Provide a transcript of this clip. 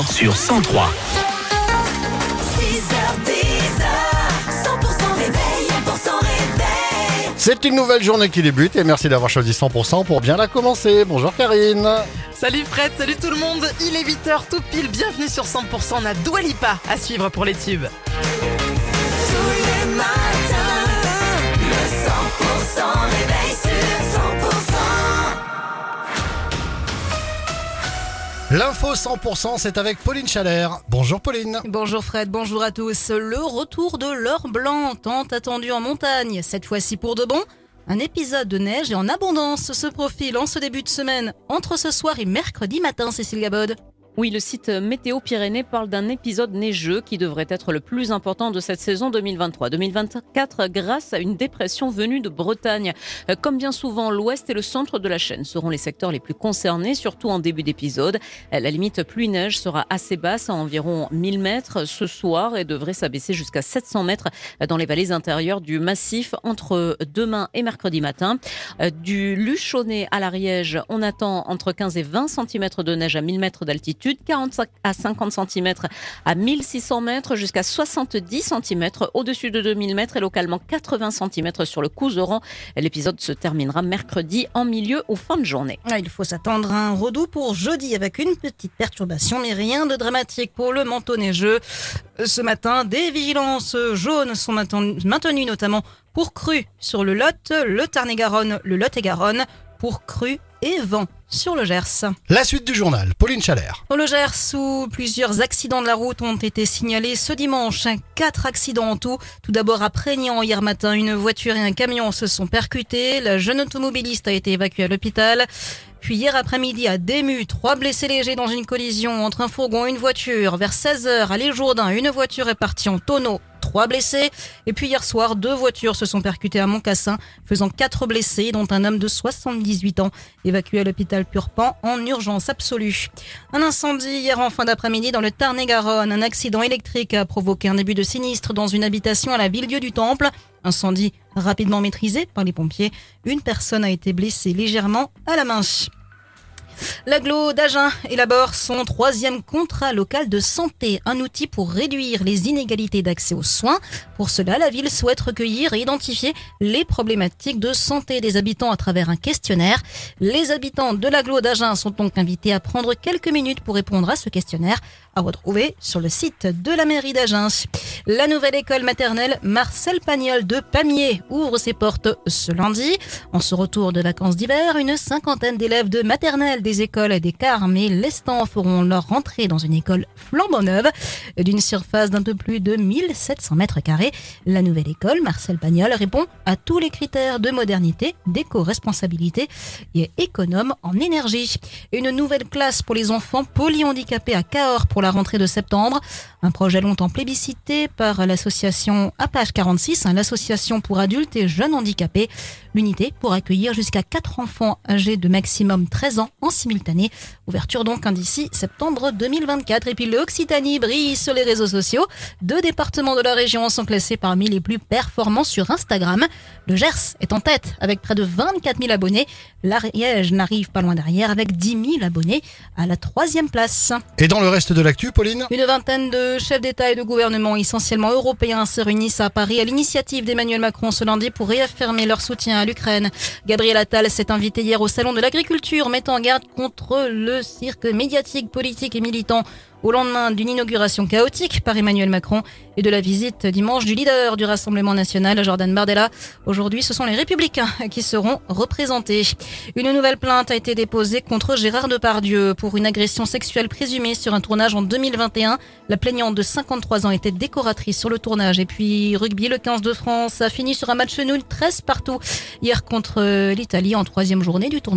sur 103. 100% réveil, 100% réveil. C'est une nouvelle journée qui débute et merci d'avoir choisi 100% pour bien la commencer. Bonjour Karine. Salut Fred, salut tout le monde, il est 8h tout pile, bienvenue sur 100%, on a Dua Lipa à suivre pour les tubes. Tous les L'info 100% c'est avec Pauline Chalère. Bonjour Pauline. Bonjour Fred, bonjour à tous. Le retour de l'or blanc, tant attendu en montagne, cette fois-ci pour de bon. Un épisode de neige et en abondance se profile en ce début de semaine, entre ce soir et mercredi matin, Cécile Gabod. Oui, le site Météo Pyrénées parle d'un épisode neigeux qui devrait être le plus important de cette saison 2023-2024 grâce à une dépression venue de Bretagne. Euh, Comme bien souvent, l'ouest et le centre de la chaîne seront les secteurs les plus concernés, surtout en début d'épisode. Euh, La limite pluie-neige sera assez basse, à environ 1000 mètres ce soir et devrait s'abaisser jusqu'à 700 mètres dans les vallées intérieures du massif entre demain et mercredi matin. Euh, Du Luchonnet à l'Ariège, on attend entre 15 et 20 cm de neige à 1000 mètres d'altitude, 45 à 50 cm à 1600 mètres, jusqu'à 70 cm au-dessus de 2000 mètres et localement 80 cm sur le Couseran. L'épisode se terminera mercredi en milieu ou fin de journée. Ah, Il faut s'attendre à un redout pour jeudi avec une petite perturbation, mais rien de dramatique pour le manteau neigeux. Ce matin, des vigilances jaunes sont mainten- maintenues notamment pour crues sur le Lot, le Tarn-et-Garonne, le Lot-et-Garonne, pour crues et vent sur le Gers. La suite du journal, Pauline Chalère. Au Le Gers, où plusieurs accidents de la route ont été signalés ce dimanche, quatre accidents en tout. Tout d'abord à Prégnant hier matin, une voiture et un camion se sont percutés. La jeune automobiliste a été évacuée à l'hôpital. Puis hier après-midi à Dému, trois blessés légers dans une collision entre un fourgon et une voiture. Vers 16h à l'île Jourdain, une voiture est partie en tonneau. Trois blessés. Et puis hier soir, deux voitures se sont percutées à Montcassin, faisant quatre blessés, dont un homme de 78 ans, évacué à l'hôpital Purpan en urgence absolue. Un incendie hier en fin d'après-midi dans le Tarn-et-Garonne. Un accident électrique a provoqué un début de sinistre dans une habitation à la ville-dieu du Temple. Incendie rapidement maîtrisé par les pompiers. Une personne a été blessée légèrement à la main. L'aglo d'Agen élabore son troisième contrat local de santé, un outil pour réduire les inégalités d'accès aux soins. Pour cela, la ville souhaite recueillir et identifier les problématiques de santé des habitants à travers un questionnaire. Les habitants de l'aglo d'Agen sont donc invités à prendre quelques minutes pour répondre à ce questionnaire à retrouver sur le site de la mairie d'Agen. La nouvelle école maternelle Marcel Pagnol de Pamiers ouvre ses portes ce lundi. En ce retour de vacances d'hiver, une cinquantaine d'élèves de maternelle écoles des Carmes et l'Estan feront leur rentrée dans une école flambant neuve d'une surface d'un peu plus de 1700 mètres carrés. La nouvelle école Marcel Pagnol répond à tous les critères de modernité, d'éco-responsabilité et économe en énergie. Une nouvelle classe pour les enfants polyhandicapés à Cahors pour la rentrée de septembre. Un projet longtemps plébiscité par l'association Apache 46, hein, l'association pour adultes et jeunes handicapés. L'unité pour accueillir jusqu'à 4 enfants âgés de maximum 13 ans en simultané. Ouverture donc hein, d'ici septembre 2024. Et puis l'Occitanie brille sur les réseaux sociaux. Deux départements de la région sont classés parmi les plus performants sur Instagram. Le Gers est en tête avec près de 24 000 abonnés. L'Ariège n'arrive pas loin derrière avec 10 000 abonnés à la troisième place. Et dans le reste de l'actu, Pauline? Une vingtaine de chefs d'État et de gouvernement, essentiellement européens, se réunissent à Paris à l'initiative d'Emmanuel Macron ce lundi pour réaffirmer leur soutien à l'Ukraine. Gabriel Attal s'est invité hier au Salon de l'Agriculture, mettant en garde contre le cirque médiatique, politique et militant au lendemain d'une inauguration chaotique par Emmanuel Macron et de la visite dimanche du leader du Rassemblement national, Jordan Bardella. Aujourd'hui, ce sont les Républicains qui seront représentés. Une nouvelle plainte a été déposée contre Gérard Depardieu pour une agression sexuelle présumée sur un tournage en 2021. La plaignante de 53 ans était décoratrice sur le tournage. Et puis, rugby, le 15 de France a fini sur un match nul 13 partout hier contre l'Italie en troisième journée du tournoi.